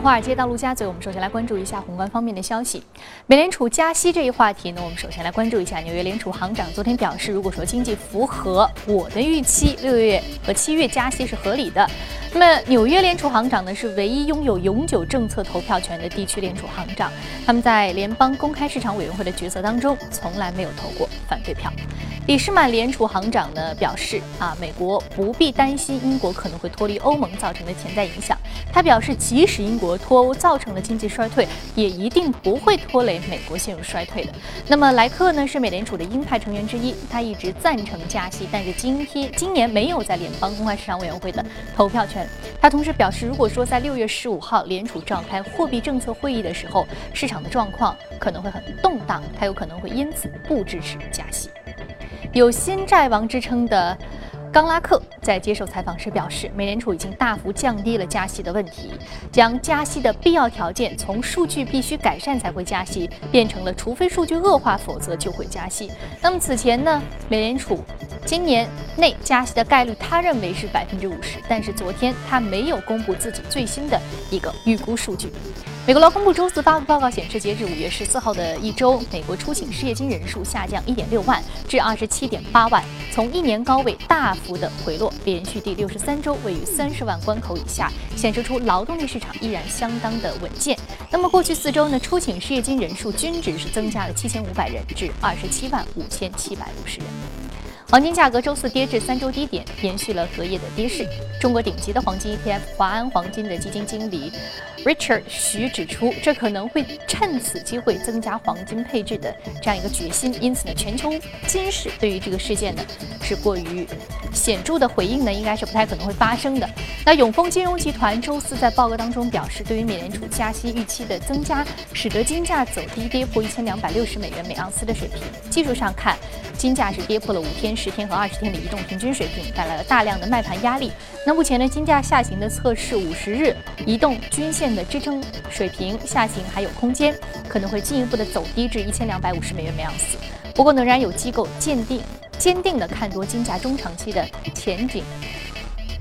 华尔街到陆家嘴，我们首先来关注一下宏观方面的消息。美联储加息这一话题呢，我们首先来关注一下纽约联储行长昨天表示，如果说经济符合我的预期，六月和七月加息是合理的。那么纽约联储行长呢，是唯一拥有永久政策投票权的地区联储行长，他们在联邦公开市场委员会的决策当中，从来没有投过反对票。李士满联储行长呢表示，啊，美国不必担心英国可能会脱离欧盟造成的潜在影响。他表示，即使英国脱欧造成的经济衰退，也一定不会拖累美国陷入衰退的。那么莱克呢是美联储的鹰派成员之一，他一直赞成加息，但是今天今年没有在联邦公开市场委员会的投票权。他同时表示，如果说在六月十五号联储召开货币政策会议的时候，市场的状况可能会很动荡，他有可能会因此不支持加息。有“新债王”之称的冈拉克在接受采访时表示，美联储已经大幅降低了加息的问题，将加息的必要条件从数据必须改善才会加息，变成了除非数据恶化，否则就会加息。那么此前呢，美联储今年内加息的概率，他认为是百分之五十，但是昨天他没有公布自己最新的一个预估数据。美国劳工部周四发布报告显示，截至五月十四号的一周，美国初请失业金人数下降一点六万至二十七点八万，从一年高位大幅的回落，连续第六十三周位于三十万关口以下，显示出劳动力市场依然相当的稳健。那么过去四周呢，初请失业金人数均值是增加了七千五百人至二十七万五千七百五十人。黄金价格周四跌至三周低点，延续了隔夜的跌势。中国顶级的黄金 ETF 华安黄金的基金经理 Richard 徐指出，这可能会趁此机会增加黄金配置的这样一个决心。因此呢，全球金市对于这个事件呢是过于显著的回应呢，应该是不太可能会发生的。那永丰金融集团周四在报告当中表示，对于美联储加息预期的增加，使得金价走低，跌破一千两百六十美元每盎司的水平。技术上看，金价是跌破了五天。十天和二十天的移动平均水平带来了大量的卖盘压力。那目前呢，金价下行的测试五十日移动均线的支撑水平下行还有空间，可能会进一步的走低至一千两百五十美元每盎司。不过仍然有机构鉴定坚定的看多金价中长期的前景。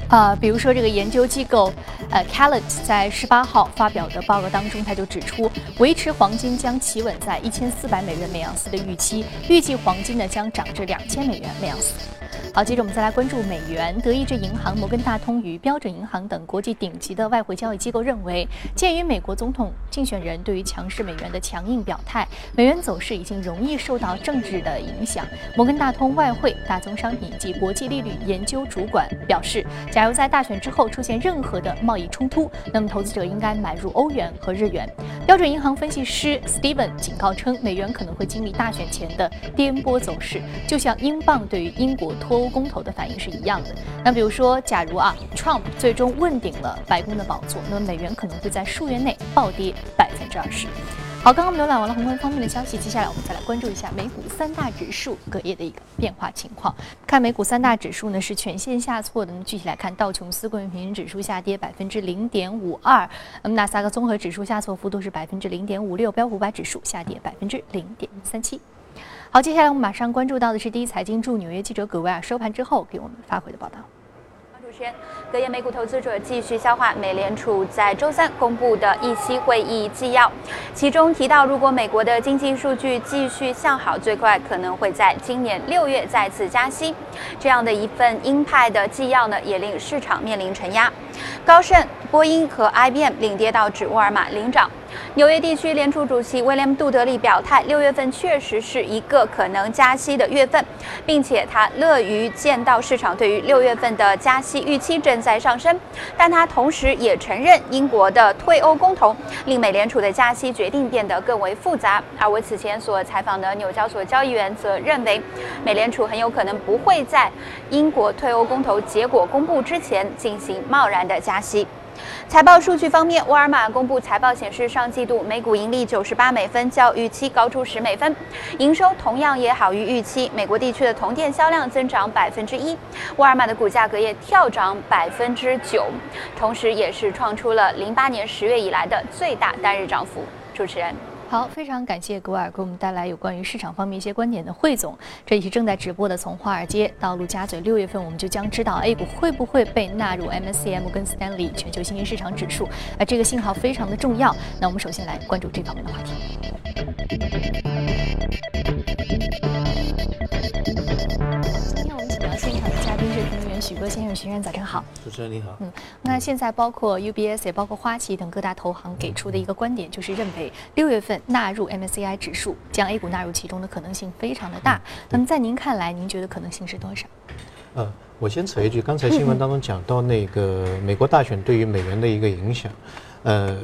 啊，比如说这个研究机构，呃 c a l l e t 在十八号发表的报告当中，他就指出，维持黄金将企稳在一千四百美元每盎司的预期，预计黄金呢将涨至两千美元每盎司。好，接着我们再来关注美元。德意志银行、摩根大通与标准银行等国际顶级的外汇交易机构认为，鉴于美国总统竞选人对于强势美元的强硬表态，美元走势已经容易受到政治的影响。摩根大通外汇、大宗商品及国际利率研究主管表示，假如在大选之后出现任何的贸易冲突，那么投资者应该买入欧元和日元。标准银行分析师 Steven 警告称，美元可能会经历大选前的颠簸走势，就像英镑对于英国脱。欧公投的反应是一样的。那比如说，假如啊，Trump 最终问鼎了白宫的宝座，那么美元可能会在数月内暴跌百分之二十。好，刚刚我们浏览完了宏观方面的消息，接下来我们再来关注一下美股三大指数隔夜的一个变化情况。看美股三大指数呢是全线下挫的。那么具体来看，道琼斯工业平均指数下跌百分之零点五二，那么纳斯达克综合指数下挫幅度是百分之零点五六，标普五百指数下跌百分之零点三七。好，接下来我们马上关注到的是第一财经驻纽约记者葛维尔收盘之后给我们发回的报道。主持人，隔夜美股投资者继续消化美联储在周三公布的议息会议纪要，其中提到，如果美国的经济数据继续向好，最快可能会在今年六月再次加息。这样的一份鹰派的纪要呢，也令市场面临承压。高盛、波音和 IBM 领跌到指沃尔玛领涨。纽约地区联储主席威廉·杜德利表态，六月份确实是一个可能加息的月份，并且他乐于见到市场对于六月份的加息预期正在上升。但他同时也承认，英国的退欧公投令美联储的加息决定变得更为复杂。而我此前所采访的纽交所交易员则认为，美联储很有可能不会在英国退欧公投结果公布之前进行贸然的加息。财报数据方面，沃尔玛公布财报显示，上季度每股盈利九十八美分，较预期高出十美分，营收同样也好于预期。美国地区的同店销量增长百分之一，沃尔玛的股价格也跳涨百分之九，同时也是创出了零八年十月以来的最大单日涨幅。主持人。好，非常感谢古尔给我们带来有关于市场方面一些观点的汇总。这里是正在直播的，从华尔街到陆家嘴，六月份我们就将知道 A 股会不会被纳入 MSCM 跟斯丹利全球新兴市场指数，啊这个信号非常的重要。那我们首先来关注这方面的话题。许戈先生，徐先生，早晨好。主持人你好。嗯，那现在包括 UBS 也包括花旗等各大投行给出的一个观点，就是认为六月份纳入 MSCI 指数，将 A 股纳入其中的可能性非常的大。那么在您看来，您觉得可能性是多少？呃，我先扯一句，刚才新闻当中讲到那个美国大选对于美元的一个影响，呃，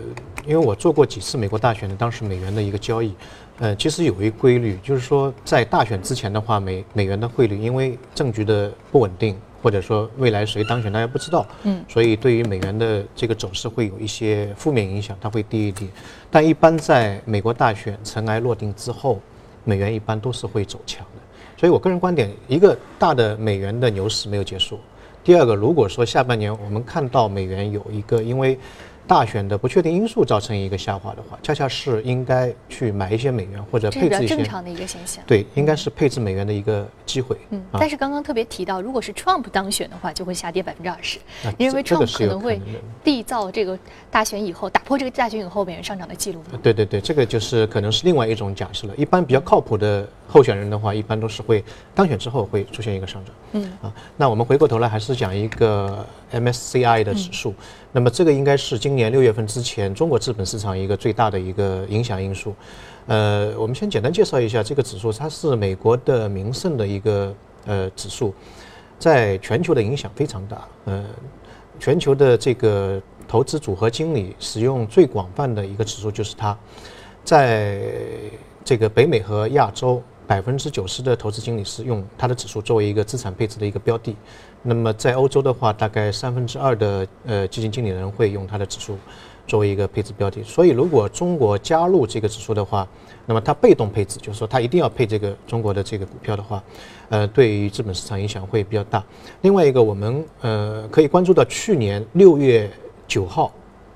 因为我做过几次美国大选的当时美元的一个交易，呃，其实有一规律，就是说在大选之前的话，美美元的汇率因为政局的不稳定。或者说未来谁当选，大家不知道，嗯，所以对于美元的这个走势会有一些负面影响，它会低一低。但一般在美国大选尘埃落定之后，美元一般都是会走强的。所以我个人观点，一个大的美元的牛市没有结束。第二个，如果说下半年我们看到美元有一个因为大选的不确定因素造成一个下滑的话，恰恰是应该去买一些美元或者配置一些正常的一个现象。对，应该是配置美元的一个机会。嗯，但是刚刚特别提到，如果是 Trump 当选的话，就会下跌百分之二十。你认为 Trump 可能会缔造这个大选以后打破这个大选以后美元上涨的记录吗？对对对，这个就是可能是另外一种假设了。一般比较靠谱的候选人的话，一般都是会当选之后会出现一个上涨。嗯啊，那我们回过头来还是讲一个 MSCI 的指数。那么这个应该是今年六月份之前中国资本市场一个最大的一个影响因素。呃，我们先简单介绍一下这个指数，它是美国的名胜的一个呃指数，在全球的影响非常大。呃，全球的这个投资组合经理使用最广泛的一个指数就是它，在这个北美和亚洲。百分之九十的投资经理是用它的指数作为一个资产配置的一个标的，那么在欧洲的话，大概三分之二的呃基金经理人会用它的指数作为一个配置标的。所以，如果中国加入这个指数的话，那么它被动配置，就是说它一定要配这个中国的这个股票的话，呃，对于资本市场影响会比较大。另外一个，我们呃可以关注到去年六月九号，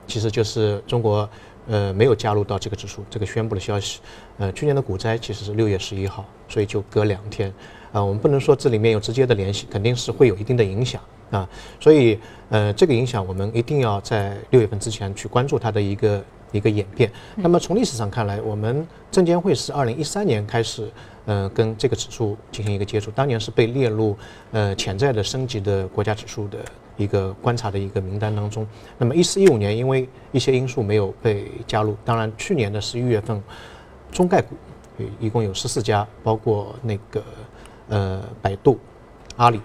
其实就是中国。呃，没有加入到这个指数，这个宣布的消息。呃，去年的股灾其实是六月十一号，所以就隔两天。啊，我们不能说这里面有直接的联系，肯定是会有一定的影响啊。所以，呃，这个影响我们一定要在六月份之前去关注它的一个一个演变。那么从历史上看来，我们证监会是二零一三年开始，呃，跟这个指数进行一个接触，当年是被列入呃潜在的升级的国家指数的。一个观察的一个名单当中，那么一四一五年因为一些因素没有被加入。当然，去年的十一月份，中概股一共有十四家，包括那个呃百度、阿里，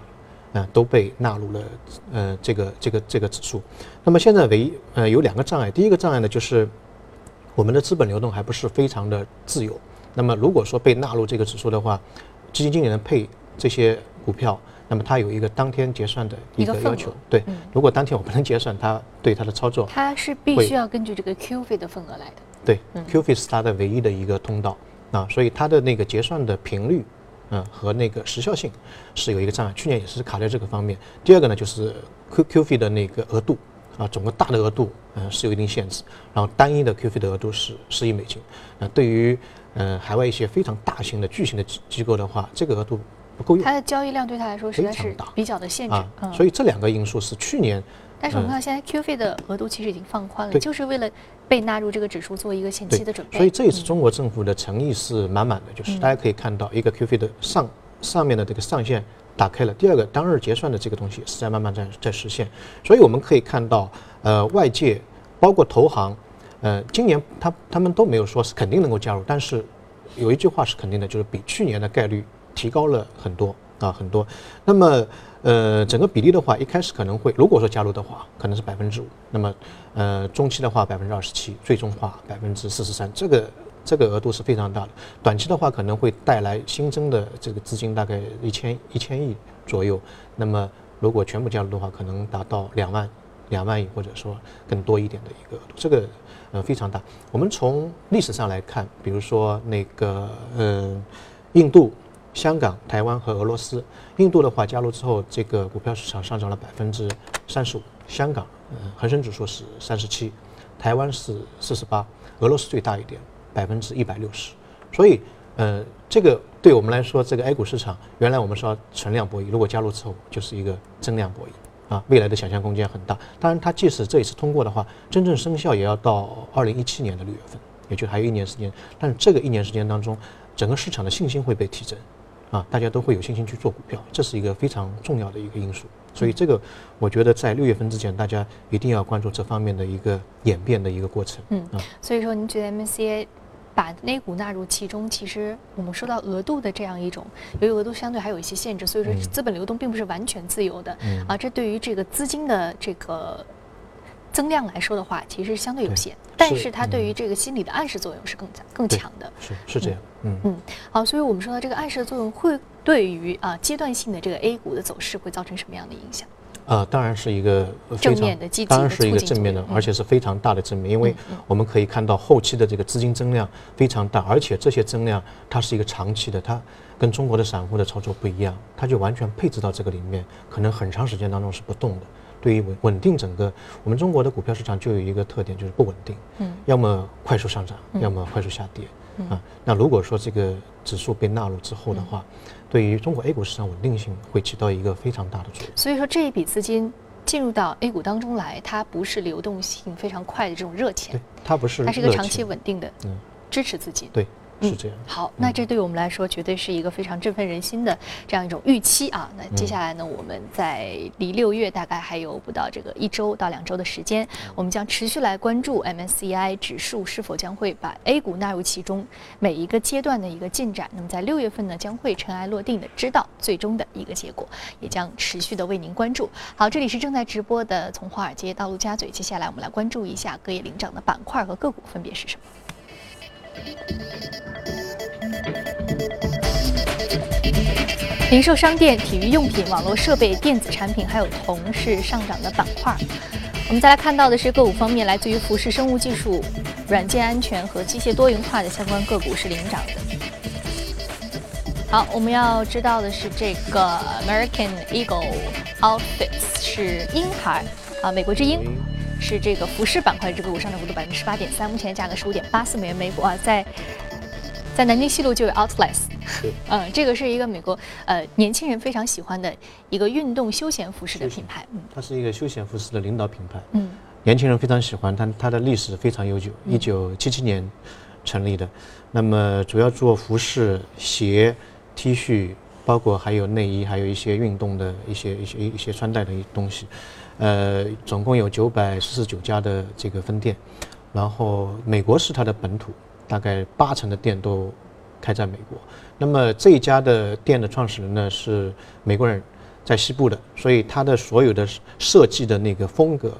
啊都被纳入了呃这个这个这个指数。那么现在唯一呃有两个障碍，第一个障碍呢就是我们的资本流动还不是非常的自由。那么如果说被纳入这个指数的话，基金经理人配这些股票。那么它有一个当天结算的一个要求，对，如果当天我不能结算，它对它的操作，它是必须要根据这个 Q 费的份额来的。对，Q 费是它的唯一的一个通道啊，所以它的那个结算的频率，嗯，和那个时效性是有一个障碍。去年也是卡在这个方面。第二个呢，就是 Q Q 费的那个额度啊，整个大的额度嗯是有一定限制，然后单一的 Q 费的额度是十亿美金。那对于嗯海外一些非常大型的巨型的机机构的话，这个额度。不够用，它的交易量对他来说实在是比较的限制，所以这两个因素是去年。但是我们看现在 Q 费的额度其实已经放宽了，就是为了被纳入这个指数做一个前期的准备。所以这一次中国政府的诚意是满满的，就是大家可以看到一个 Q 费的上上面的这个上限打开了，第二个当日结算的这个东西是在慢慢在在实现。所以我们可以看到，呃，外界包括投行，呃，今年他他们都没有说是肯定能够加入，但是有一句话是肯定的，就是比去年的概率。提高了很多啊，很多。那么，呃，整个比例的话，一开始可能会，如果说加入的话，可能是百分之五。那么，呃，中期的话百分之二十七，最终话百分之四十三。这个这个额度是非常大的。短期的话，可能会带来新增的这个资金大概一千一千亿左右。那么，如果全部加入的话，可能达到两万两万亿，或者说更多一点的一个额度。这个呃非常大。我们从历史上来看，比如说那个嗯，印度。香港、台湾和俄罗斯，印度的话加入之后，这个股票市场上涨了百分之三十五。香港，嗯，恒生指数是三十七，台湾是四十八，俄罗斯最大一点，百分之一百六十。所以，呃，这个对我们来说，这个 A 股市场原来我们说存量博弈，如果加入之后就是一个增量博弈啊，未来的想象空间很大。当然，它即使这一次通过的话，真正生效也要到二零一七年的六月份，也就还有一年时间。但是这个一年时间当中，整个市场的信心会被提振，啊，大家都会有信心去做股票，这是一个非常重要的一个因素。所以这个，我觉得在六月份之前，大家一定要关注这方面的一个演变的一个过程。嗯，所以说，您觉得 MSCI 把 A 股纳入其中，其实我们说到额度的这样一种，由于额度相对还有一些限制，所以说资本流动并不是完全自由的。嗯，啊，这对于这个资金的这个。增量来说的话，其实相对有限，但是它对于这个心理的暗示作用是更更强的。是是这样，嗯嗯，好，所以我们说到这个暗示的作用会对于啊阶段性的这个 A 股的走势会造成什么样的影响？啊，当然是一个正面的、积极的，当然是一个正面的，而且是非常大的正面，因为我们可以看到后期的这个资金增量非常大，而且这些增量它是一个长期的，它跟中国的散户的操作不一样，它就完全配置到这个里面，可能很长时间当中是不动的。对于稳稳定整个我们中国的股票市场就有一个特点，就是不稳定，嗯，要么快速上涨，要么快速下跌，啊，那如果说这个指数被纳入之后的话，对于中国 A 股市场稳定性会起到一个非常大的作用。所以说这一笔资金进入到 A 股当中来，它不是流动性非常快的这种热钱，它不是，它是一个长期稳定的支持资金。对。是这样。好，那这对我们来说绝对是一个非常振奋人心的这样一种预期啊。那接下来呢，我们在离六月大概还有不到这个一周到两周的时间，我们将持续来关注 MSCI 指数是否将会把 A 股纳入其中每一个阶段的一个进展。那么在六月份呢，将会尘埃落定的知道最终的一个结果，也将持续的为您关注。好，这里是正在直播的从华尔街到陆家嘴，接下来我们来关注一下隔夜领涨的板块和个股分别是什么。零售商店、体育用品、网络设备、电子产品，还有铜是上涨的板块。我们再来看到的是个股方面，来自于服饰、生物技术、软件安全和机械多元化的相关个股是领涨的。好，我们要知道的是这个 American Eagle Outfits 是鹰牌啊，美国之鹰。是这个服饰板块，这个股上涨幅度百分之十八点三，目前价格十五点八四美元每股啊，在在南京西路就有 Outlets，嗯，这个是一个美国呃年轻人非常喜欢的一个运动休闲服饰的品牌，嗯，它是一个休闲服饰的领导品牌，嗯，年轻人非常喜欢它，它的历史非常悠久，一九七七年成立的，那么主要做服饰、鞋、T 恤，包括还有内衣，还有一些运动的一些一些一些穿戴的东西。呃，总共有九百四十九家的这个分店，然后美国是它的本土，大概八成的店都开在美国。那么这一家的店的创始人呢是美国人，在西部的，所以它的所有的设计的那个风格，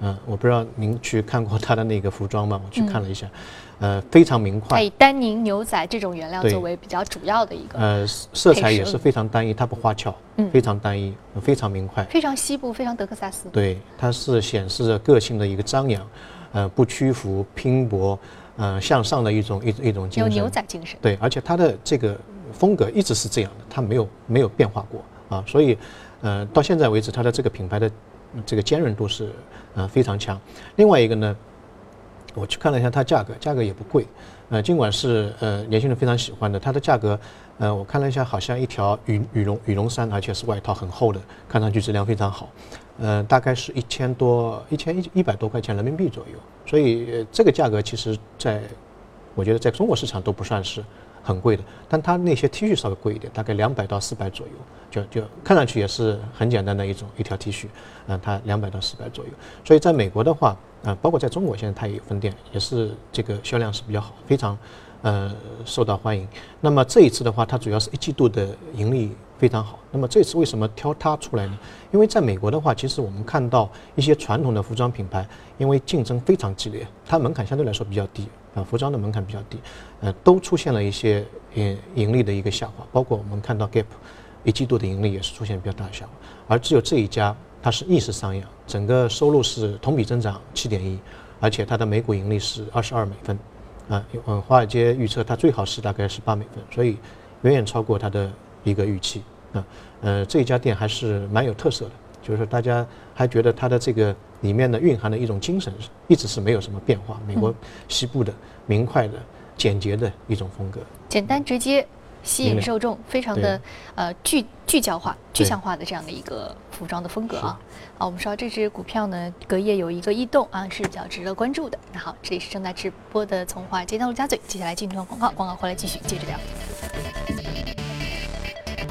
嗯，我不知道您去看过他的那个服装吗？我去看了一下。呃，非常明快。以丹宁牛仔这种原料作为比较主要的一个。呃，色彩也是非常单一，它不花俏，嗯，非常单一，非常明快。非常西部，非常德克萨斯。对，它是显示着个性的一个张扬，呃，不屈服、拼搏，呃，向上的一种一一种精神。有牛仔精神。对，而且它的这个风格一直是这样的，它没有没有变化过啊，所以，呃，到现在为止，它的这个品牌的这个坚韧度是啊非常强。另外一个呢。我去看了一下它价格，价格也不贵，呃，尽管是呃年轻人非常喜欢的，它的价格，呃，我看了一下，好像一条羽羽绒羽绒衫，而且是外套，很厚的，看上去质量非常好，呃，大概是一千多一千一一百多块钱人民币左右，所以这个价格其实在，我觉得在中国市场都不算是。很贵的，但它那些 T 恤稍微贵一点，大概两百到四百左右，就就看上去也是很简单的一种一条 T 恤，嗯，它两百到四百左右。所以在美国的话，啊，包括在中国现在它也有分店，也是这个销量是比较好，非常，呃，受到欢迎。那么这一次的话，它主要是一季度的盈利非常好。那么这次为什么挑它出来呢？因为在美国的话，其实我们看到一些传统的服装品牌，因为竞争非常激烈，它门槛相对来说比较低。服装的门槛比较低，呃，都出现了一些盈盈利的一个下滑，包括我们看到 Gap 一季度的盈利也是出现比较大的下滑，而只有这一家它是逆势上扬，整个收入是同比增长七点一，而且它的每股盈利是二十二美分，啊，嗯，华尔街预测它最好是大概是八美分，所以远远超过它的一个预期，啊，呃，这一家店还是蛮有特色的，就是大家还觉得它的这个。里面呢蕴含的一种精神，一直是没有什么变化。美国西部的明快的简洁的一种风格，简单直接。吸引受众，非常的呃聚聚焦化、具象化的这样的一个服装的风格啊。好，我们说这只股票呢，隔夜有一个异动啊，是比较值得关注的。那好，这里是正在直播的从华尔街到陆家嘴，接下来进一段广告，广告回来继续接着聊。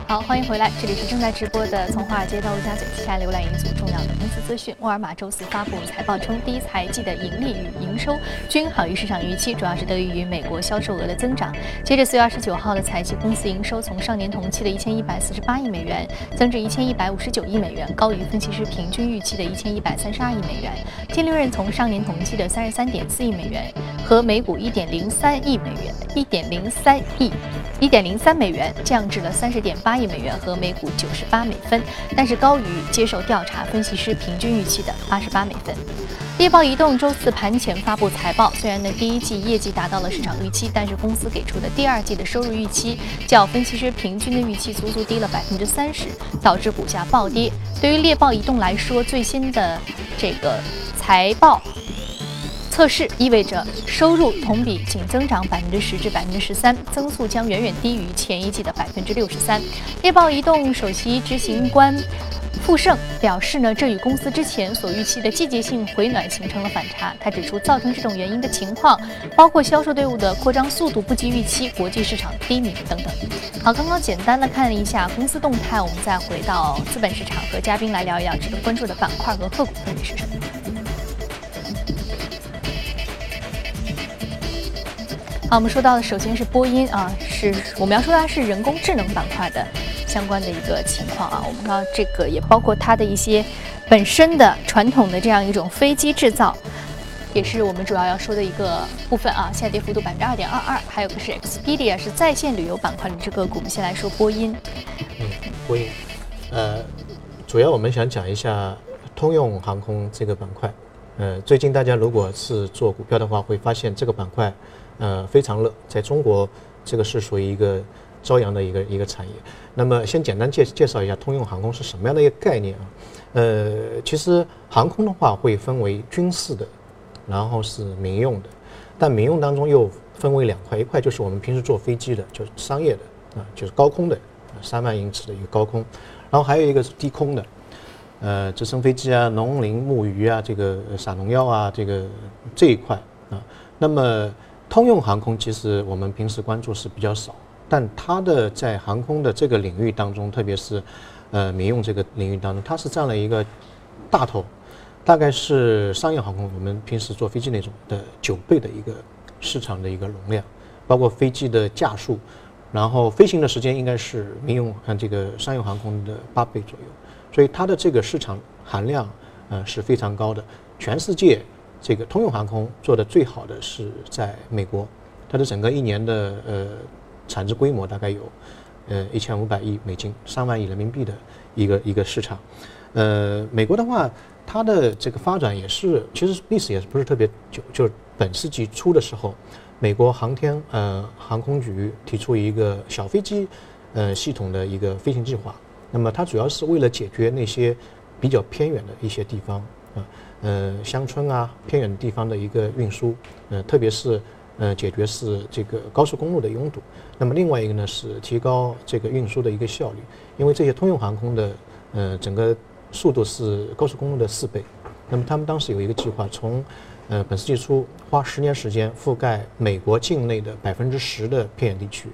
好，欢迎回来，这里是正在直播的从华尔街到陆家嘴。接下浏览一组重要的公司资讯。沃尔玛周四发布财报称，第一财季的盈利与营收均好于市场预期，主要是得益于美国销售额的增长。截至四月二十九号的财季，公司营收从上年同期的一千一百四十八亿美元增至一千一百五十九亿美元，高于分析师平均预期的一千一百三十二亿美元。净利润从上年同期的三十三点四亿美元和每股一点零三亿美元一点零三亿一点零三美元降至了三十点八。亿美元和每股九十八美分，但是高于接受调查分析师平均预期的八十八美分。猎豹移动周四盘前发布财报，虽然呢第一季业绩达到了市场预期，但是公司给出的第二季的收入预期较分析师平均的预期足足低了百分之三十，导致股价暴跌。对于猎豹移动来说，最新的这个财报。测试意味着收入同比仅增长百分之十至百分之十三，增速将远远低于前一季的百分之六十三。猎豹移动首席执行官傅盛表示呢，这与公司之前所预期的季节性回暖形成了反差。他指出，造成这种原因的情况包括销售队伍的扩张速度不及预期、国际市场低迷等等。好，刚刚简单的看了一下公司动态，我们再回到资本市场，和嘉宾来聊一聊值得关注的板块和个股分别是什么。啊，我们说到的首先是波音啊，是我们要说它是人工智能板块的相关的一个情况啊。我们看这个也包括它的一些本身的传统的这样一种飞机制造，也是我们主要要说的一个部分啊。下跌幅度百分之二点二二，还有个是 Expedia 是在线旅游板块的这个股。我们先来说波音。嗯，波音，呃，主要我们想讲一下通用航空这个板块。呃，最近大家如果是做股票的话，会发现这个板块。呃，非常热，在中国这个是属于一个朝阳的一个一个产业。那么，先简单介介绍一下通用航空是什么样的一个概念啊？呃，其实航空的话会分为军事的，然后是民用的，但民用当中又分为两块，一块就是我们平时坐飞机的，就是商业的啊，就是高空的，三万英尺的一个高空，然后还有一个是低空的，呃，直升飞机啊、农林牧渔啊、这个撒农药啊，这个这一块啊，那么。通用航空其实我们平时关注是比较少，但它的在航空的这个领域当中，特别是，呃，民用这个领域当中，它是占了一个大头，大概是商业航空我们平时坐飞机那种的九倍的一个市场的一个容量，包括飞机的架数，然后飞行的时间应该是民用和这个商业航空的八倍左右，所以它的这个市场含量呃是非常高的，全世界。这个通用航空做的最好的是在美国，它的整个一年的呃产值规模大概有呃一千五百亿美金，三万亿人民币的一个一个市场。呃，美国的话，它的这个发展也是其实历史也是不是特别久，就是本世纪初的时候，美国航天呃航空局提出一个小飞机呃系统的一个飞行计划，那么它主要是为了解决那些比较偏远的一些地方啊。呃乡村啊，偏远地方的一个运输，呃，特别是呃，解决是这个高速公路的拥堵。那么另外一个呢，是提高这个运输的一个效率，因为这些通用航空的呃整个速度是高速公路的四倍。那么他们当时有一个计划，从呃本世纪初花十年时间覆盖美国境内的百分之十的偏远地区，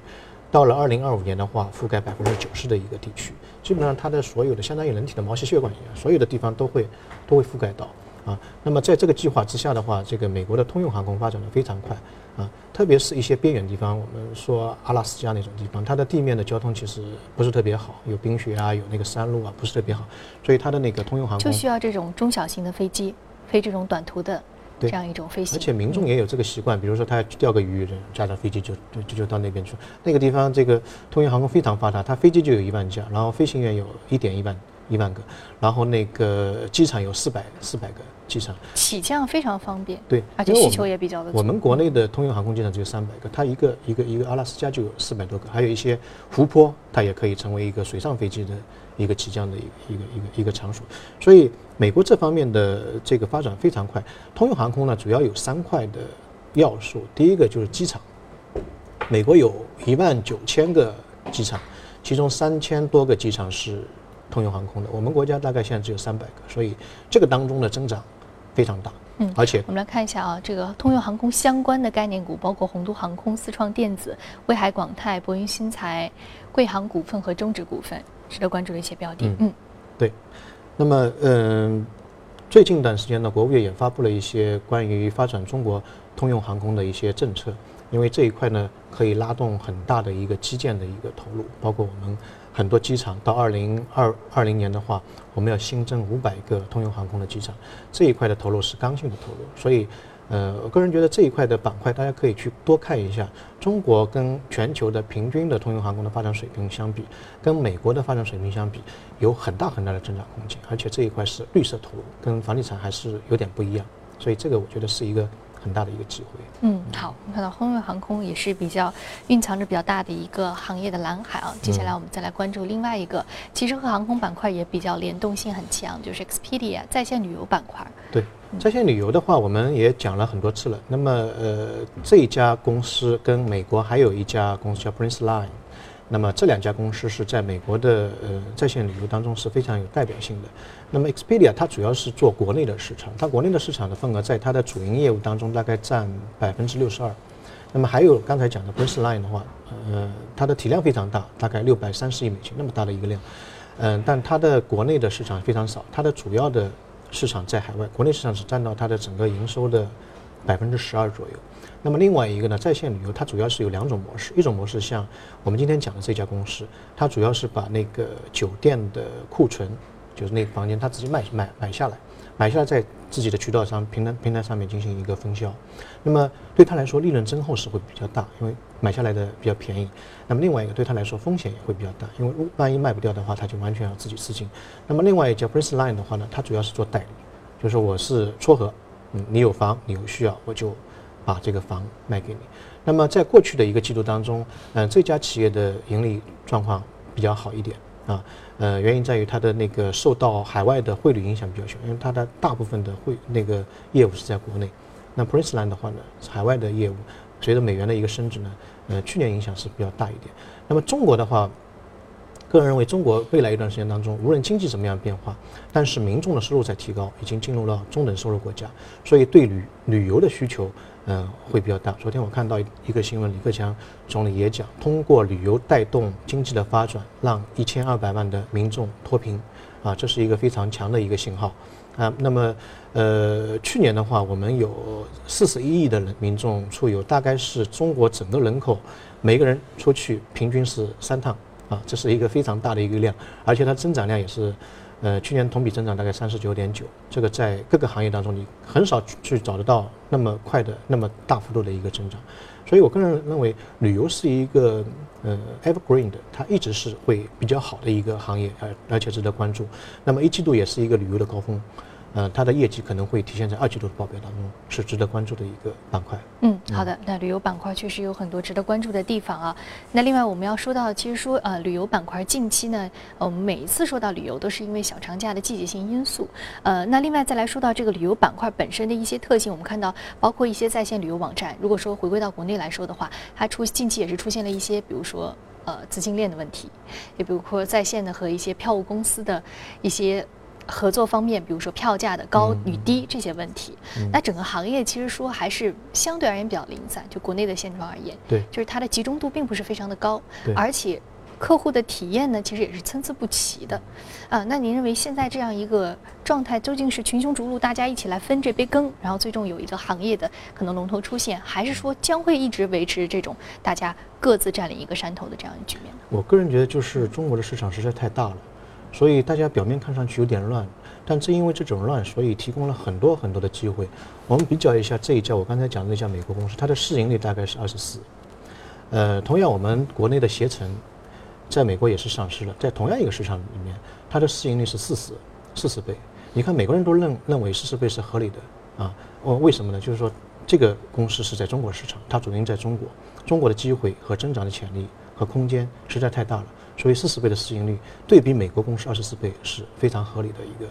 到了二零二五年的话，覆盖百分之九十的一个地区，基本上它的所有的相当于人体的毛细血管一样，所有的地方都会都会覆盖到。啊，那么在这个计划之下的话，这个美国的通用航空发展的非常快啊，特别是一些边远地方，我们说阿拉斯加那种地方，它的地面的交通其实不是特别好，有冰雪啊，有那个山路啊，不是特别好，所以它的那个通用航空就需要这种中小型的飞机飞这种短途的这样一种飞行，而且民众也有这个习惯，比如说他要钓个鱼，驾着飞机就就就到那边去，那个地方这个通用航空非常发达，它飞机就有一万架，然后飞行员有一点一万一万个，然后那个机场有四百四百个。机场起降非常方便，对，而且需求也比较的。我们国内的通用航空机场只有三百个，它一个一个一个阿拉斯加就有四百多个，还有一些湖泊，它也可以成为一个水上飞机的一个起降的一个一个一个一个场所。所以美国这方面的这个发展非常快。通用航空呢，主要有三块的要素，第一个就是机场，美国有一万九千个机场，其中三千多个机场是通用航空的，我们国家大概现在只有三百个，所以这个当中的增长非常大。嗯，而且我们来看一下啊，这个通用航空相关的概念股，包括宏都航空、四创电子、威海广泰、博云新材、贵航股份和中植股份，值得关注的一些标的。嗯，对。那么，嗯，最近一段时间呢，国务院也发布了一些关于发展中国通用航空的一些政策，因为这一块呢，可以拉动很大的一个基建的一个投入，包括我们很多机场到二零二二零年的话，我们要新增五百个通用航空的机场，这一块的投入是刚性的投入，所以。呃，我个人觉得这一块的板块，大家可以去多看一下。中国跟全球的平均的通用航空的发展水平相比，跟美国的发展水平相比，有很大很大的增长空间。而且这一块是绿色投入，跟房地产还是有点不一样。所以这个我觉得是一个。很大的一个机会。嗯，好，我们看到通用航空也是比较蕴藏着比较大的一个行业的蓝海啊。接下来我们再来关注另外一个，其实和航空板块也比较联动性很强，就是 Expedia 在线旅游板块。对，在线旅游的话，我们也讲了很多次了。那么，呃，这一家公司跟美国还有一家公司叫 Prince Line。那么这两家公司是在美国的呃在线旅游当中是非常有代表性的。那么 Expedia 它主要是做国内的市场，它国内的市场的份额在它的主营业务当中大概占百分之六十二。那么还有刚才讲的 Priceline 的话，呃，它的体量非常大，大概六百三十亿美金那么大的一个量，嗯，但它的国内的市场非常少，它的主要的市场在海外，国内市场是占到它的整个营收的百分之十二左右。那么另外一个呢，在线旅游它主要是有两种模式，一种模式像我们今天讲的这家公司，它主要是把那个酒店的库存，就是那个房间，它自己买买买下来，买下来在自己的渠道上平台平台上面进行一个分销。那么对他来说，利润增厚是会比较大，因为买下来的比较便宜。那么另外一个对他来说风险也会比较大，因为万一卖不掉的话，他就完全要自己资金。那么另外一家 Prince Line 的话呢，它主要是做代理，就是我是撮合，你有房你有需要我就。把这个房卖给你。那么在过去的一个季度当中，嗯，这家企业的盈利状况比较好一点啊。呃，原因在于它的那个受到海外的汇率影响比较小，因为它的大部分的汇那个业务是在国内。那 Prince Land 的话呢，海外的业务随着美元的一个升值呢，呃，去年影响是比较大一点。那么中国的话，个人认为中国未来一段时间当中，无论经济怎么样变化，但是民众的收入在提高，已经进入了中等收入国家，所以对旅旅游的需求。嗯，会比较大。昨天我看到一个新闻，李克强总理也讲，通过旅游带动经济的发展，让一千二百万的民众脱贫，啊，这是一个非常强的一个信号。啊，那么，呃，去年的话，我们有四十一亿的人民众出游，大概是中国整个人口每个人出去平均是三趟，啊，这是一个非常大的一个量，而且它增长量也是。呃，去年同比增长大概三十九点九，这个在各个行业当中你很少去找得到那么快的、那么大幅度的一个增长，所以我个人认为旅游是一个呃 evergreen 的，它一直是会比较好的一个行业，而而且值得关注。那么一季度也是一个旅游的高峰。呃，它的业绩可能会体现在二季度的报表当中，是值得关注的一个板块。嗯，好的，那旅游板块确实有很多值得关注的地方啊。那另外我们要说到，其实说呃旅游板块近期呢，我们每一次说到旅游都是因为小长假的季节性因素。呃，那另外再来说到这个旅游板块本身的一些特性，我们看到包括一些在线旅游网站，如果说回归到国内来说的话，它出近期也是出现了一些，比如说呃资金链的问题，也比如说在线的和一些票务公司的一些。合作方面，比如说票价的高与低这些问题，那整个行业其实说还是相对而言比较零散。就国内的现状而言，对，就是它的集中度并不是非常的高，而且客户的体验呢，其实也是参差不齐的。啊，那您认为现在这样一个状态，究竟是群雄逐鹿，大家一起来分这杯羹，然后最终有一个行业的可能龙头出现，还是说将会一直维持这种大家各自占领一个山头的这样的局面呢？我个人觉得，就是中国的市场实在太大了。所以大家表面看上去有点乱，但正因为这种乱，所以提供了很多很多的机会。我们比较一下这一家，我刚才讲的那家美国公司，它的市盈率大概是二十四。呃，同样我们国内的携程，在美国也是上市了，在同样一个市场里面，它的市盈率是四十，四十倍。你看美国人都认认为四十倍是合理的啊？哦，为什么呢？就是说这个公司是在中国市场，它主营在中国，中国的机会和增长的潜力和空间实在太大了。所以四十倍的市盈率对比美国公司二十四倍是非常合理的一个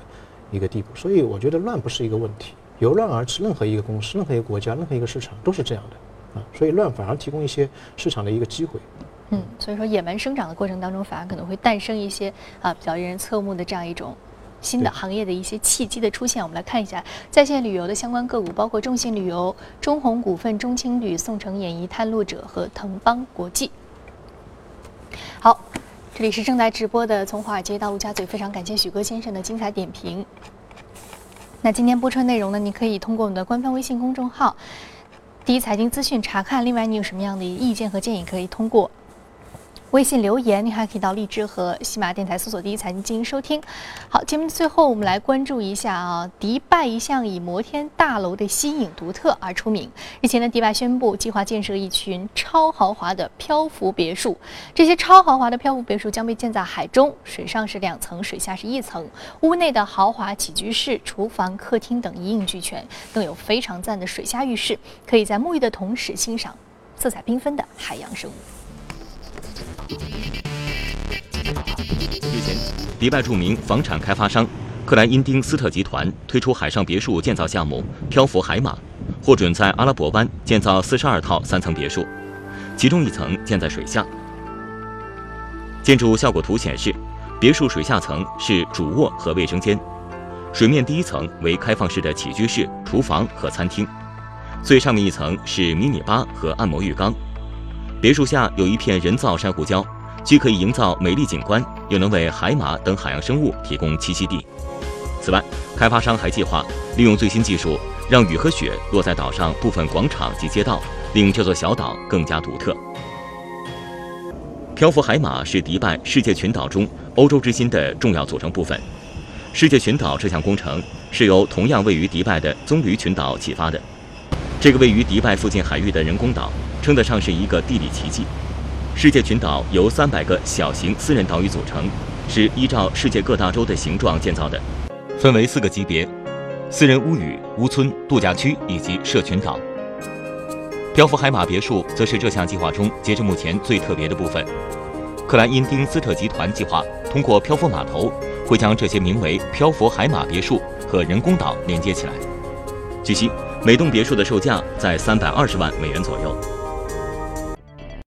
一个地步。所以我觉得乱不是一个问题，由乱而治，任何一个公司、任何一个国家、任何一个市场都是这样的。啊，所以乱反而提供一些市场的一个机会。嗯，所以说野蛮生长的过程当中，反而可能会诞生一些啊比较令人侧目的这样一种新的行业的一些契机的出现。我们来看一下在线旅游的相关个股，包括中信旅游、中宏股份、中青旅、宋城演艺、探路者和腾邦国际。好，这里是正在直播的《从华尔街到陆家嘴》，非常感谢许哥先生的精彩点评。那今天播出的内容呢，你可以通过我们的官方微信公众号“第一财经资讯”查看。另外，你有什么样的意见和建议，可以通过。微信留言，你还可以到荔枝和喜马电台搜索“第一财经”进行收听。好，节目最后，我们来关注一下啊，迪拜一向以摩天大楼的新颖独特而出名。日前呢，迪拜宣布计划建设一群超豪华的漂浮别墅，这些超豪华的漂浮别墅将被建在海中，水上是两层，水下是一层，屋内的豪华起居室、厨房、客厅等一应俱全，更有非常赞的水下浴室，可以在沐浴的同时欣赏色彩缤纷的海洋生物。日前，迪拜著名房产开发商克莱因丁斯特集团推出海上别墅建造项目“漂浮海马”，获准在阿拉伯湾建造四十二套三层别墅，其中一层建在水下。建筑效果图显示，别墅水下层是主卧和卫生间，水面第一层为开放式的起居室、厨房和餐厅，最上面一层是迷你吧和按摩浴缸。别墅下有一片人造珊瑚礁，既可以营造美丽景观，又能为海马等海洋生物提供栖息地。此外，开发商还计划利用最新技术，让雨和雪落在岛上部分广场及街道，令这座小岛更加独特。漂浮海马是迪拜世界群岛中欧洲之心的重要组成部分。世界群岛这项工程是由同样位于迪拜的棕榈群岛启发的。这个位于迪拜附近海域的人工岛。称得上是一个地理奇迹。世界群岛由三百个小型私人岛屿组成，是依照世界各大洲的形状建造的，分为四个级别：私人屋宇、屋村、度假区以及社群岛。漂浮海马别墅则是这项计划中截至目前最特别的部分。克莱因丁斯特集团计划通过漂浮码头，会将这些名为“漂浮海马别墅”和人工岛连接起来。据悉，每栋别墅的售价在三百二十万美元左右。